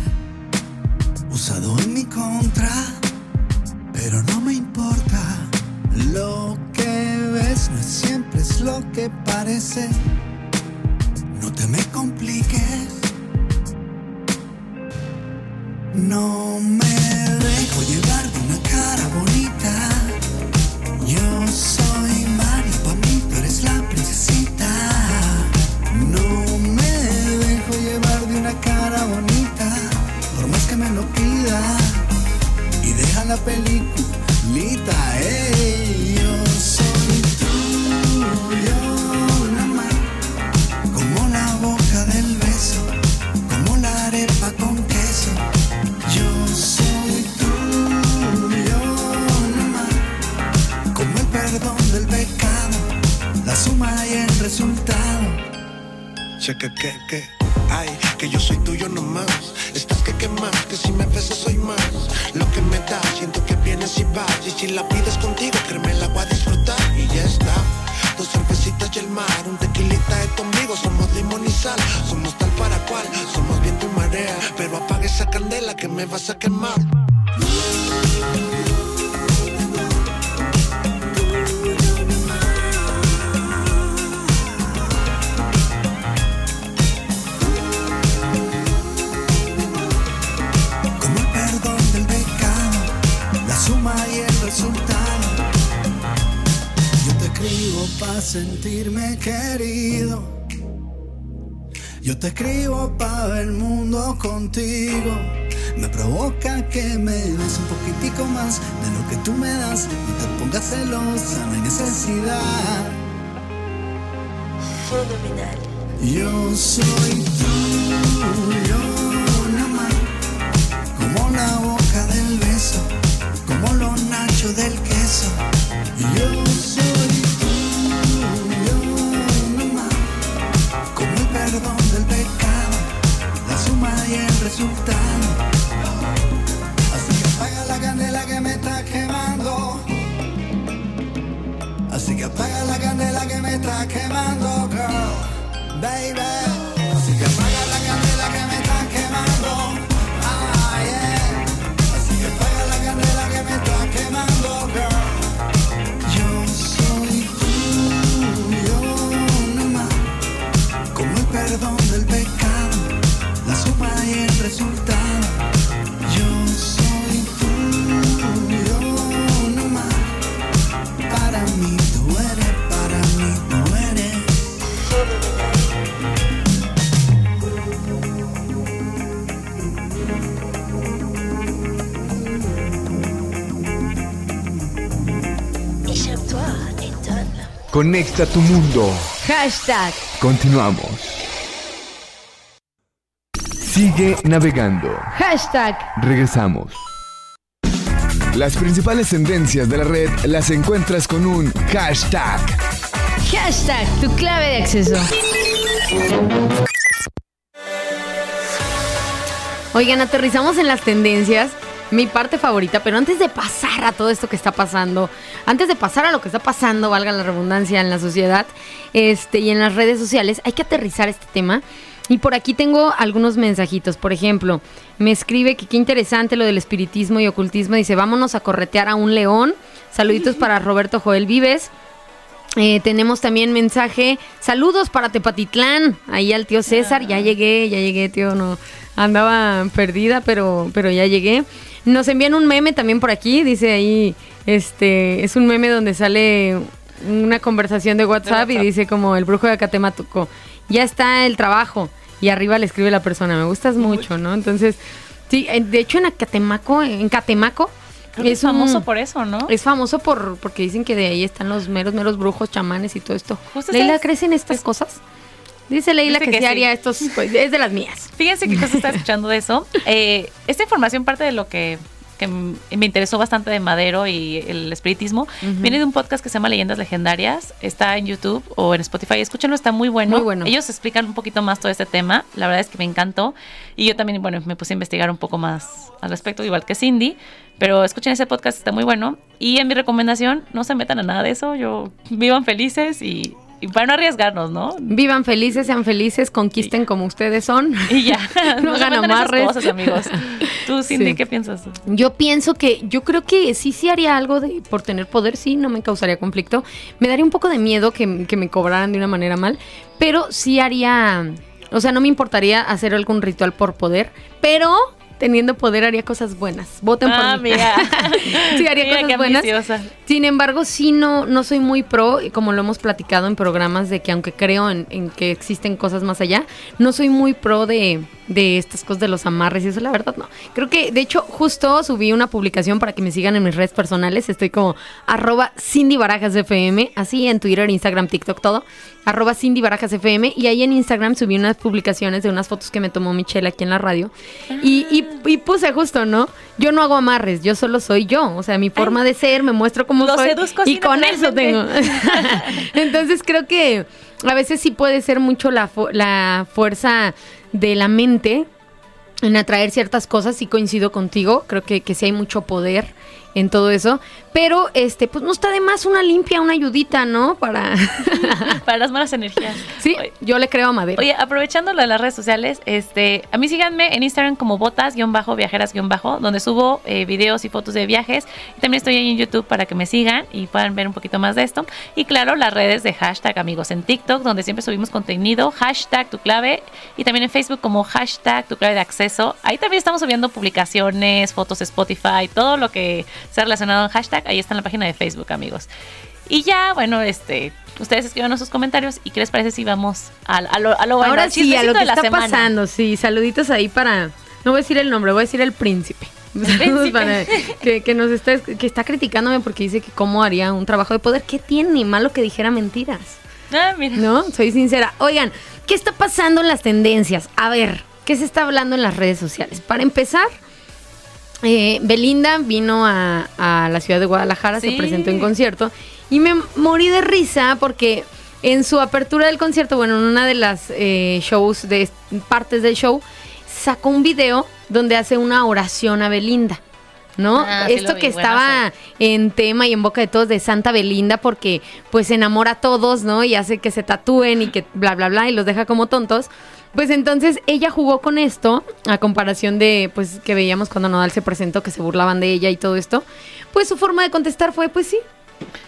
[SPEAKER 8] usado en mi contra, pero no me importa. Lo que ves no es siempre es lo que parece. No te me compliques. No me dejo llevar de una cara bonita. Yo soy Mario, pa' mí tú eres la princesita. No me dejo llevar de una cara bonita, por más que me lo pida. Y deja la peliculita, resultado. Cheque que, que, ay, que yo soy tuyo nomás. Estás que quemas, que si me besas soy más. Lo que me da, siento que vienes y vas. Y si la pides contigo, créeme, la voy a disfrutar. Y ya está. Dos cervecitas y el mar, un tequilita de tu amigo. Somos limón y sal, somos tal para cual. Somos viento y marea, pero apaga esa candela que me vas a quemar. Para sentirme querido. Yo te escribo para ver el mundo contigo. Me provoca que me des un poquitico más de lo que tú me das. No te pongas celosa, no hay necesidad. Yo soy tuyo, nada más como la boca del beso, precio del queso. Yo soy resultado. Así que apaga la candela que me está quemando. Así que apaga la candela que me está quemando, girl, baby. Así que apaga la candela que me está quemando.
[SPEAKER 3] Conecta tu mundo.
[SPEAKER 5] Hashtag.
[SPEAKER 3] Continuamos. Sigue navegando.
[SPEAKER 5] Hashtag.
[SPEAKER 3] Regresamos. Las principales tendencias de la red las encuentras con un hashtag.
[SPEAKER 5] Hashtag. Tu clave de acceso. Oigan, aterrizamos en las tendencias. Mi parte favorita, pero antes de pasar a todo esto que está pasando, antes de pasar a lo que está pasando, valga la redundancia, en la sociedad este, y en las redes sociales, hay que aterrizar este tema. Y por aquí tengo algunos mensajitos. Por ejemplo, me escribe que qué interesante lo del espiritismo y ocultismo. Dice, vámonos a corretear a un león. Saluditos para Roberto Joel Vives. Eh, tenemos también mensaje. Saludos para Tepatitlán. Ahí al tío César. Ya llegué, ya llegué, tío. No andaba perdida, pero, pero ya llegué. Nos envían un meme también por aquí. Dice ahí, este, es un meme donde sale una conversación de WhatsApp, y
[SPEAKER 1] WhatsApp.
[SPEAKER 5] dice como el brujo de Acatemaco. Ya está el trabajo. Y arriba le escribe la persona, me gustas mucho, ¿no? Entonces, sí, de hecho en Acatemaco, en Catemaco,
[SPEAKER 1] es
[SPEAKER 5] un-
[SPEAKER 1] famoso por eso, ¿no?
[SPEAKER 5] es famoso por porque dicen que de ahí están los meros, meros brujos, chamanes y todo esto.
[SPEAKER 1] Justo
[SPEAKER 5] ¿Leila
[SPEAKER 1] estás-
[SPEAKER 5] crees en estas cosas? Dice Leila
[SPEAKER 1] Dice
[SPEAKER 5] que, sí. haría estos, pues, es de las mías.
[SPEAKER 1] Fíjense qué cosa está escuchando de eso. Eh, esta información parte de lo que, que me interesó bastante de Madero y el espiritismo. Viene de un podcast que se llama Leyendas Legendarias. Está en YouTube o en Spotify. Escúchenlo, está muy bueno.
[SPEAKER 5] Muy bueno.
[SPEAKER 1] Ellos explican un poquito más todo este tema. La verdad es que me encantó. Y yo también, bueno, me puse a investigar un poco más al respecto, igual que Cindy. Pero escuchen ese podcast, está muy bueno. Y en mi recomendación, no se metan a nada de eso. Yo vivan felices y, y para no arriesgarnos, ¿no?
[SPEAKER 5] Vivan felices, sean felices, conquisten como ustedes son.
[SPEAKER 1] Y ya,
[SPEAKER 5] No hagan amarres.
[SPEAKER 1] cosas, amigos. Tú, Cindy,
[SPEAKER 5] Sí.
[SPEAKER 1] ¿qué piensas?
[SPEAKER 5] Yo pienso que, yo creo que sí, sí haría algo de, por tener poder, sí, no me causaría conflicto. Me daría un poco de miedo que, que me cobraran de una manera mal, pero sí haría, o sea, no me importaría hacer algún ritual por poder, pero teniendo poder haría cosas buenas. Voten
[SPEAKER 1] Ah,
[SPEAKER 5] por mí.
[SPEAKER 1] mira.
[SPEAKER 5] sí, haría
[SPEAKER 1] Mira
[SPEAKER 5] cosas buenas.
[SPEAKER 1] ambiciosa.
[SPEAKER 5] Sin embargo, sí no, no soy muy pro, como lo hemos platicado en programas, de que aunque creo en, en que existen cosas más allá, no soy muy pro de, de estas cosas de los amarres y eso, la verdad, no. Creo que, de hecho, justo subí una publicación para que me sigan en mis redes personales. Estoy como arroba Cindy Barajas FM, así en Twitter, Instagram, TikTok, todo. Arroba Cindy Barajas FM. Y ahí en Instagram subí unas publicaciones de unas fotos que me tomó Michelle aquí en la radio. Y, y- y puse justo, ¿no? Yo no hago amarres, yo solo soy yo. O sea, mi forma de ser, me muestro como
[SPEAKER 1] Lo
[SPEAKER 5] soy. y con eso tengo. Entonces creo que a veces sí puede ser mucho la, fu- la fuerza de la mente en atraer ciertas cosas, sí coincido contigo, creo que, que sí hay mucho poder en todo eso, pero este, pues no está de más una limpia, una ayudita, ¿no? Para...
[SPEAKER 1] Para las malas energías.
[SPEAKER 5] sí,
[SPEAKER 1] Oye,
[SPEAKER 5] yo le creo a Madero.
[SPEAKER 1] Oye, aprovechando lo de las redes sociales, este, a mí síganme en Instagram como botas-viajeras-bajo, donde subo eh, videos y fotos de viajes. Y también estoy ahí en YouTube para que me sigan y puedan ver un poquito más de esto. Y claro, las redes de hashtag amigos en TikTok, donde siempre subimos contenido, hashtag tu clave, y también en Facebook como hashtag tu clave de acceso. Ahí también estamos subiendo publicaciones, fotos de Spotify, todo lo que sea relacionado en hashtag, ahí está en la página de Facebook, amigos. Y ya, bueno, este, ustedes escriban sus comentarios y qué les parece si vamos a, a lo, a lo
[SPEAKER 5] Ahora sí, a lo que está
[SPEAKER 1] semana.
[SPEAKER 5] pasando, sí, saluditos ahí para, no voy a decir el nombre, voy a decir el príncipe. Saludos
[SPEAKER 1] príncipe.
[SPEAKER 5] para- que, que nos está, que está criticándome porque dice que cómo haría un trabajo de poder. ¿Qué tiene malo que dijera mentiras?
[SPEAKER 1] Ah, mira.
[SPEAKER 5] ¿No? Soy sincera. Oigan, ¿qué está pasando en las tendencias? A ver, ¿qué se está hablando en las redes sociales? Para empezar, eh, Belinda vino a, a la ciudad de Guadalajara, se presentó en concierto y me morí de risa porque en su apertura del concierto, bueno, en una de las eh, shows, de partes del show, sacó un video donde hace una oración a Belinda. ¿No?
[SPEAKER 1] Ah,
[SPEAKER 5] Esto
[SPEAKER 1] vi,
[SPEAKER 5] que estaba en tema y en boca de todos de Santa Belinda porque pues enamora a todos, ¿no? Y hace que se tatúen y que bla, bla, bla y los deja como tontos. Pues entonces ella jugó con esto, a comparación de pues que veíamos cuando Nodal se presentó, que se burlaban de ella y todo esto. Pues su forma de contestar fue, pues sí,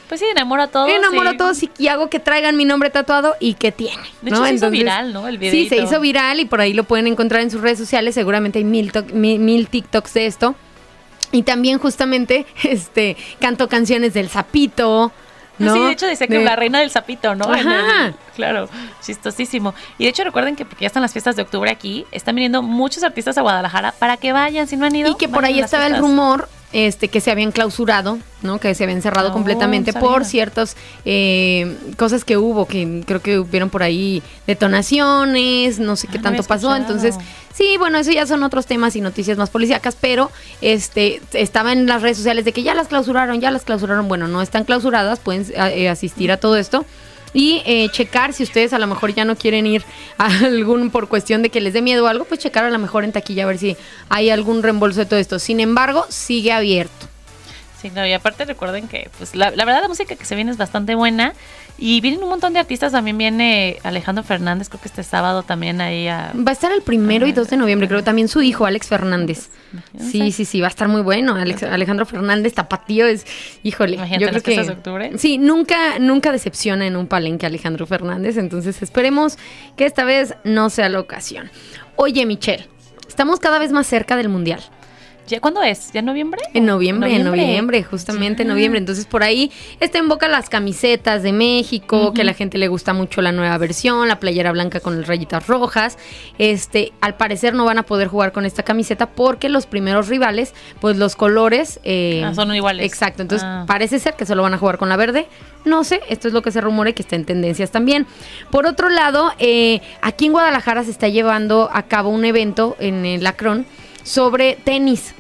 [SPEAKER 1] Pues sí, enamora a todos.
[SPEAKER 5] enamoro
[SPEAKER 1] sí.
[SPEAKER 5] a todos y, hago que traigan mi nombre tatuado y que tiene.
[SPEAKER 1] De
[SPEAKER 5] ¿no?
[SPEAKER 1] hecho, se hizo viral, ¿no? El
[SPEAKER 5] Sí,
[SPEAKER 1] videíto.
[SPEAKER 5] se hizo viral y por ahí lo pueden encontrar en sus redes sociales. Seguramente hay mil, mil, mil TikToks de esto. Y también justamente este cantó canciones del sapito. ¿No?
[SPEAKER 1] Sí, de hecho decía que
[SPEAKER 5] De-
[SPEAKER 1] la reina del sapito, ¿no? En
[SPEAKER 5] Ajá.
[SPEAKER 1] el- claro, chistosísimo. Y de hecho recuerden que porque ya están las fiestas de octubre aquí, están viniendo muchos artistas a Guadalajara para que vayan, si no han ido.
[SPEAKER 5] Y que por ahí estaba el rumor este que se habían clausurado, ¿no? Que se habían cerrado
[SPEAKER 1] No,
[SPEAKER 5] completamente por ciertas eh, cosas que hubo, que creo que hubieron por ahí detonaciones, no sé qué
[SPEAKER 1] Ah,
[SPEAKER 5] tanto pasó. Entonces, sí, bueno, eso ya son otros temas y noticias más policíacas, pero este estaba en las redes sociales de que ya las clausuraron, ya las clausuraron. Bueno, no están clausuradas, pueden eh, asistir a todo esto. Y eh, checar si ustedes a lo mejor ya no quieren ir a algún por cuestión de que les dé miedo o algo, pues checar a lo mejor en taquilla a ver si hay algún reembolso de todo esto. Sin embargo, sigue abierto.
[SPEAKER 1] Sí, no, y aparte recuerden que, pues, la, la verdad la música que se viene es bastante buena. Y vienen un montón de artistas, también viene Alejandro Fernández, creo que este sábado también ahí a...
[SPEAKER 5] Va a estar el primero y 2 de noviembre, creo también su hijo, Alex Fernández. Sí, sí, sí, va a estar muy bueno. Alex- Alejandro Fernández, tapatío, es, híjole,
[SPEAKER 1] Imagínate
[SPEAKER 5] yo creo que...
[SPEAKER 1] de octubre.
[SPEAKER 5] Sí, nunca, nunca decepciona en un palenque Alejandro Fernández, entonces esperemos que esta vez no sea la ocasión. Oye, Michelle, estamos cada vez más cerca del Mundial.
[SPEAKER 1] ¿Ya, ¿Cuándo es? ¿Ya en noviembre?
[SPEAKER 5] En noviembre, en
[SPEAKER 1] ¿Noviembre?
[SPEAKER 5] noviembre, justamente en noviembre. Entonces por ahí está en boca las camisetas de México, que a la gente le gusta mucho la nueva versión, la playera blanca con las rayitas rojas. Este, al parecer no van a poder jugar con esta camiseta porque los primeros rivales, pues los colores eh,
[SPEAKER 1] Ah, son iguales.
[SPEAKER 5] Exacto. Entonces
[SPEAKER 1] Ah.
[SPEAKER 5] parece ser que solo van a jugar con la verde. No sé, esto es lo que se rumora y que está en tendencias también. Por otro lado, eh, aquí en Guadalajara se está llevando a cabo un evento en el Acron sobre tenis.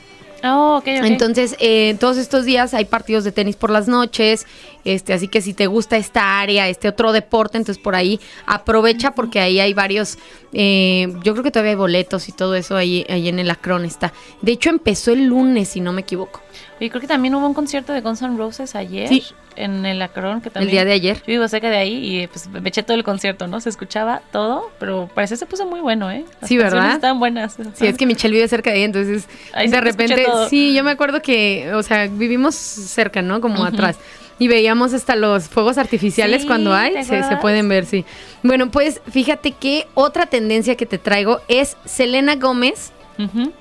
[SPEAKER 1] Oh, ok, ok.
[SPEAKER 5] Entonces, eh, todos estos días hay partidos de tenis por las noches, este, así que si te gusta esta área, este otro deporte, entonces por ahí aprovecha porque ahí hay varios, eh, yo creo que todavía hay boletos y todo eso ahí, ahí en el Acron está. De hecho, empezó el lunes, si no me equivoco.
[SPEAKER 1] Y creo que también hubo un concierto de Guns N' Roses ayer
[SPEAKER 5] Sí.
[SPEAKER 1] en el Acron, que también...
[SPEAKER 5] El día de ayer.
[SPEAKER 1] Yo vivo cerca de ahí y pues me eché todo el concierto, ¿no? Se escuchaba todo, pero parece que se puso muy bueno, ¿eh? Las
[SPEAKER 5] Sí, ¿verdad?
[SPEAKER 1] Están buenas.
[SPEAKER 5] Sí, es que Michelle vive cerca de ahí, entonces
[SPEAKER 1] Ahí
[SPEAKER 5] de repente, sí, yo me acuerdo que, o sea, vivimos cerca, ¿no? Como atrás. Y veíamos hasta los fuegos artificiales
[SPEAKER 1] Sí,
[SPEAKER 5] cuando hay,
[SPEAKER 1] ¿te
[SPEAKER 5] se, pueden ver, sí. Bueno, pues fíjate que otra tendencia que te traigo es Selena Gómez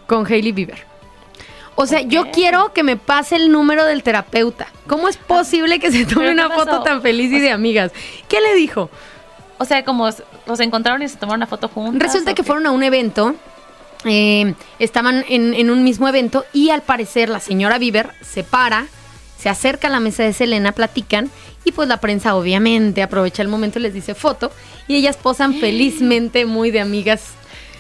[SPEAKER 5] con Hailey Bieber. O sea, yo quiero que me pase el número del terapeuta. ¿Cómo es posible que se tome
[SPEAKER 1] ¿Pero qué
[SPEAKER 5] una foto tan feliz y de amigas? ¿Qué le dijo?
[SPEAKER 1] O sea, como los encontraron y se tomaron una foto juntas.
[SPEAKER 5] Resulta
[SPEAKER 1] ¿o
[SPEAKER 5] que
[SPEAKER 1] qué?
[SPEAKER 5] fueron a un evento, eh, estaban en, en un mismo evento y al parecer la señora Bieber se para, se acerca a la mesa de Selena, platican y pues la prensa obviamente aprovecha el momento y les dice foto y ellas posan felizmente muy de amigas.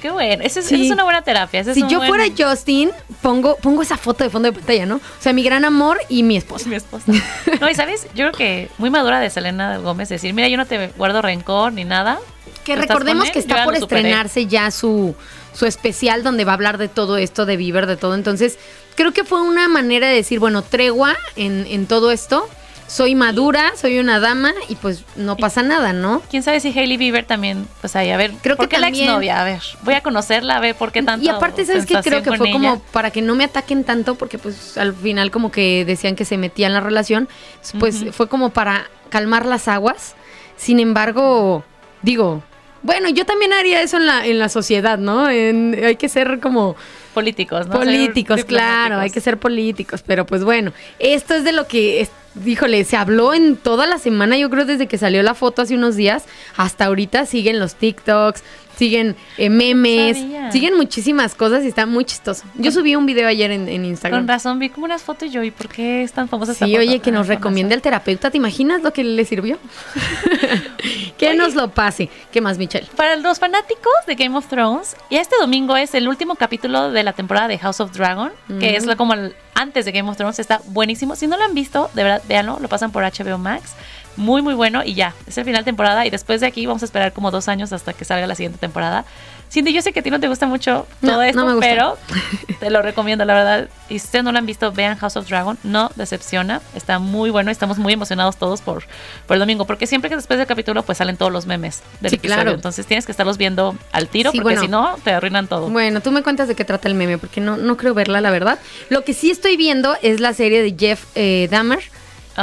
[SPEAKER 1] Qué bueno. Esa es,
[SPEAKER 5] Sí.
[SPEAKER 1] esa es una buena terapia.
[SPEAKER 5] Si yo
[SPEAKER 1] buen-
[SPEAKER 5] fuera Justin, pongo, pongo esa foto de fondo de pantalla, ¿no? O sea, mi gran amor y mi esposa.
[SPEAKER 1] mi esposa. No, y sabes, yo creo que muy madura de Selena Gómez decir, mira, yo no te guardo rencor ni nada.
[SPEAKER 5] Que
[SPEAKER 1] ¿Tú estás
[SPEAKER 5] recordemos que está por estrenarse ya su, su especial donde va a hablar de todo esto, de Bieber, de todo. Entonces, creo que fue una manera de decir, bueno, tregua en, en todo esto. Soy madura, soy una dama y pues no pasa nada, ¿no?
[SPEAKER 1] Quién sabe si Hailey Bieber también, pues ahí, a ver,
[SPEAKER 5] Creo
[SPEAKER 1] ¿por
[SPEAKER 5] que
[SPEAKER 1] qué la
[SPEAKER 5] también-
[SPEAKER 1] exnovia? A ver, voy a conocerla, a ver por qué tanto.
[SPEAKER 5] Y aparte, ¿sabes qué? Creo que fue
[SPEAKER 1] ella?
[SPEAKER 5] como para que no me ataquen tanto, porque pues al final como que decían que se metía en la relación, pues fue como para calmar las aguas. Sin embargo, digo, bueno, yo también haría eso en la, en la sociedad, ¿no? En- hay que ser como
[SPEAKER 1] políticos, ¿no?
[SPEAKER 5] políticos, claro, hay que ser políticos, pero pues bueno, esto es de lo que, es- híjole, se habló en toda la semana, yo creo desde que salió la foto hace unos días, hasta ahorita siguen los TikToks, siguen eh, memes, siguen muchísimas cosas y está muy chistoso. Yo subí un video ayer en, en Instagram.
[SPEAKER 1] Con razón, vi como unas fotos yo, ¿y por qué es tan famosa esta
[SPEAKER 5] Sí,
[SPEAKER 1] foto?
[SPEAKER 5] oye, que
[SPEAKER 1] Ah,
[SPEAKER 5] nos
[SPEAKER 1] con
[SPEAKER 5] recomiende al terapeuta. ¿Te imaginas lo que le sirvió? que nos lo pase. ¿Qué más, Michelle?
[SPEAKER 1] Para los fanáticos de Game of Thrones, y este domingo es el último capítulo de la temporada de House of Dragon, que es lo como el- antes de Game of Thrones, está buenísimo. Si no lo han visto, de verdad, véanlo, lo pasan por HBO Max. Muy, muy bueno, y ya, es el final de temporada, y después de aquí vamos a esperar como dos años hasta que salga la siguiente temporada. Cindy, yo sé que a ti no te gusta mucho
[SPEAKER 5] No,
[SPEAKER 1] todo esto,
[SPEAKER 5] no
[SPEAKER 1] pero te lo recomiendo, la verdad. Y si ustedes no lo han visto, vean House of Dragon. No decepciona. Está muy bueno. Estamos muy emocionados todos por, por el domingo. Porque siempre que después del capítulo, pues salen todos los memes del
[SPEAKER 5] Sí,
[SPEAKER 1] episodio.
[SPEAKER 5] claro.
[SPEAKER 1] Entonces tienes que estarlos viendo al tiro,
[SPEAKER 5] Sí,
[SPEAKER 1] porque
[SPEAKER 5] bueno.
[SPEAKER 1] si no, te arruinan todo.
[SPEAKER 5] Bueno, tú me cuentas de qué trata el meme, porque no, no creo verla, la verdad. Lo que sí estoy viendo es la serie de Jeff eh, Dahmer.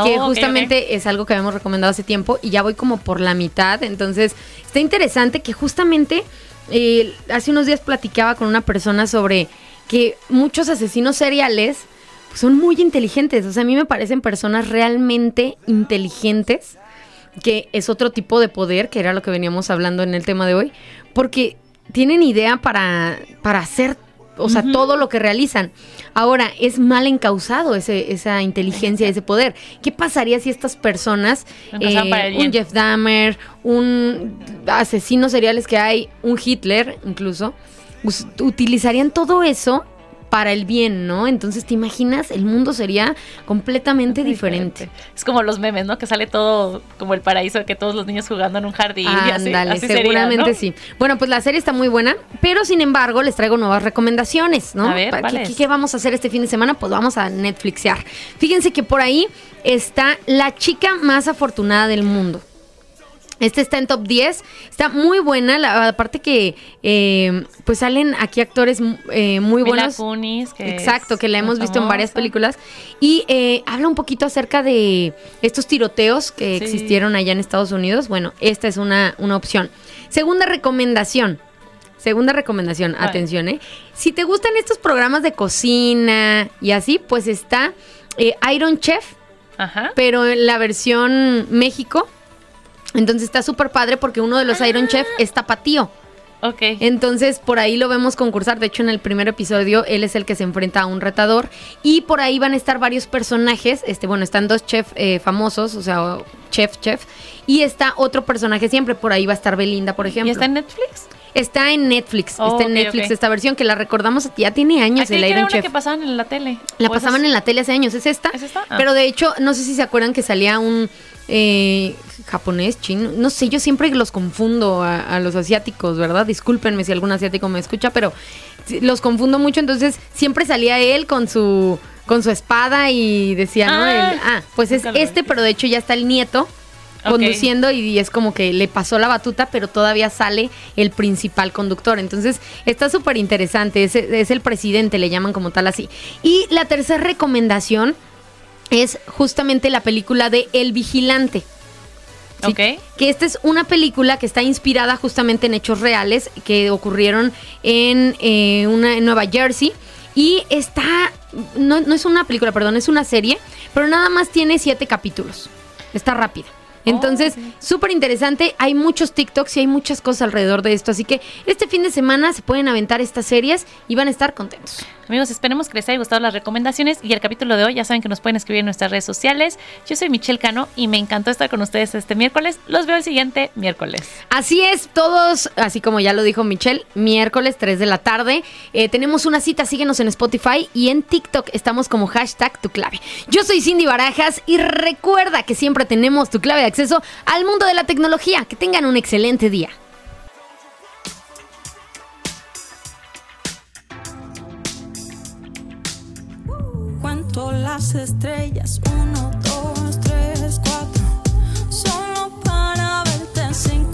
[SPEAKER 5] Que
[SPEAKER 1] Oh,
[SPEAKER 5] justamente es algo que habíamos recomendado hace tiempo y ya voy como por la mitad. Entonces, está interesante que justamente eh, hace unos días platicaba con una persona sobre que muchos asesinos seriales pues, son muy inteligentes. O sea, a mí me parecen personas realmente inteligentes que es otro tipo de poder, que era lo que veníamos hablando en el tema de hoy, porque tienen idea para, para hacer, o sea, todo lo que realizan. Ahora, es mal encausado ese, esa inteligencia, ese poder. ¿Qué pasaría si estas personas, eh, un Jeff Dahmer, un asesinos seriales que hay, un Hitler incluso, us- utilizarían todo eso para el bien, ¿no? Entonces, ¿te imaginas? El mundo sería completamente diferente.
[SPEAKER 1] Es como los memes, ¿no? Que sale todo como el paraíso, que todos los niños jugando en un jardín y así.
[SPEAKER 5] Ándale,
[SPEAKER 1] así sería,
[SPEAKER 5] seguramente
[SPEAKER 1] ¿no?
[SPEAKER 5] sí. Bueno, pues la serie está muy buena, pero sin embargo les traigo nuevas recomendaciones, ¿no?
[SPEAKER 1] A ver,
[SPEAKER 5] ¿Para ¿Qué,
[SPEAKER 1] ¿cuáles?
[SPEAKER 5] qué- qué vamos a hacer este fin de semana? Pues vamos a Netflixear. Fíjense que por ahí está La chica más afortunada del mundo. Este está en top 10. Está muy buena. La, aparte que eh, pues salen aquí actores eh, muy
[SPEAKER 1] Mila
[SPEAKER 5] buenos.
[SPEAKER 1] Kunis, que
[SPEAKER 5] Exacto, que la hemos visto en varias películas. Y eh, habla un poquito acerca de estos tiroteos que
[SPEAKER 1] Sí.
[SPEAKER 5] existieron allá en Estados Unidos. Bueno, esta es una, una opción. Segunda recomendación. Segunda recomendación, atención, ¿eh? Si te gustan estos programas de cocina y así, pues está Iron Chef,
[SPEAKER 1] Ajá.
[SPEAKER 5] pero en la versión México. Entonces está súper padre porque uno de los Iron Chef es tapatío.
[SPEAKER 1] Ok.
[SPEAKER 5] Entonces por ahí lo vemos concursar. De hecho, en el primer episodio él es el que se enfrenta a un retador. Y por ahí van a estar varios personajes. Este, bueno, están dos chefs eh, famosos, o sea, chef, chef. Y está otro personaje siempre. Por ahí va a estar Belinda, por ejemplo.
[SPEAKER 1] ¿Y está en Netflix?
[SPEAKER 5] Está en Netflix.
[SPEAKER 1] Oh,
[SPEAKER 5] está en Netflix esta versión que la recordamos ya tiene años
[SPEAKER 1] Aquel
[SPEAKER 5] el
[SPEAKER 1] era
[SPEAKER 5] Iron
[SPEAKER 1] una
[SPEAKER 5] Chef.
[SPEAKER 1] que pasaban en la tele.
[SPEAKER 5] La
[SPEAKER 1] ¿O esa
[SPEAKER 5] pasaban
[SPEAKER 1] es-
[SPEAKER 5] en la tele hace años. ¿Es esta?
[SPEAKER 1] ¿Es esta? Ah.
[SPEAKER 5] Pero de hecho, no sé si se acuerdan que salía un eh, japonés, chino. No sé, yo siempre los confundo a, a los asiáticos, ¿verdad? Discúlpenme si algún asiático me escucha, pero los confundo mucho. Entonces, siempre salía él con su con su espada y decía, ¿no?
[SPEAKER 1] Ah,
[SPEAKER 5] El- ah, pues es este, pero de hecho ya está el nieto conduciendo y es como que le pasó la batuta, pero todavía sale el principal conductor. Entonces está súper interesante, es, es el presidente, le llaman como tal así. Y la tercera recomendación es justamente la película de El Vigilante. Que esta es una película que está inspirada justamente en hechos reales que ocurrieron en, eh, una, en Nueva Jersey. Y está, no, no es una película, perdón, es una serie, pero nada más tiene siete capítulos. Está rápida. Entonces,
[SPEAKER 1] Oh, ok.
[SPEAKER 5] súper interesante. Hay muchos TikToks y hay muchas cosas alrededor de esto. Así que este fin de semana se pueden aventar estas series y van a estar contentos.
[SPEAKER 1] Amigos, esperemos que les haya gustado las recomendaciones y el capítulo de hoy. Ya saben que nos pueden escribir en nuestras redes sociales. Yo soy Michelle Cano y me encantó estar con ustedes este miércoles. Los veo el siguiente miércoles.
[SPEAKER 5] Así es, todos, así como ya lo dijo Michelle, miércoles 3 de la tarde. eh, tenemos una cita, síguenos en Spotify y en TikTok estamos como hashtag tu clave. Yo soy Cindy Barajas y recuerda que siempre tenemos tu clave de acceso al mundo de la tecnología. Que tengan un excelente día.
[SPEAKER 9] Cuento las estrellas, uno, dos, tres, cuatro. Solo para verte en cinco,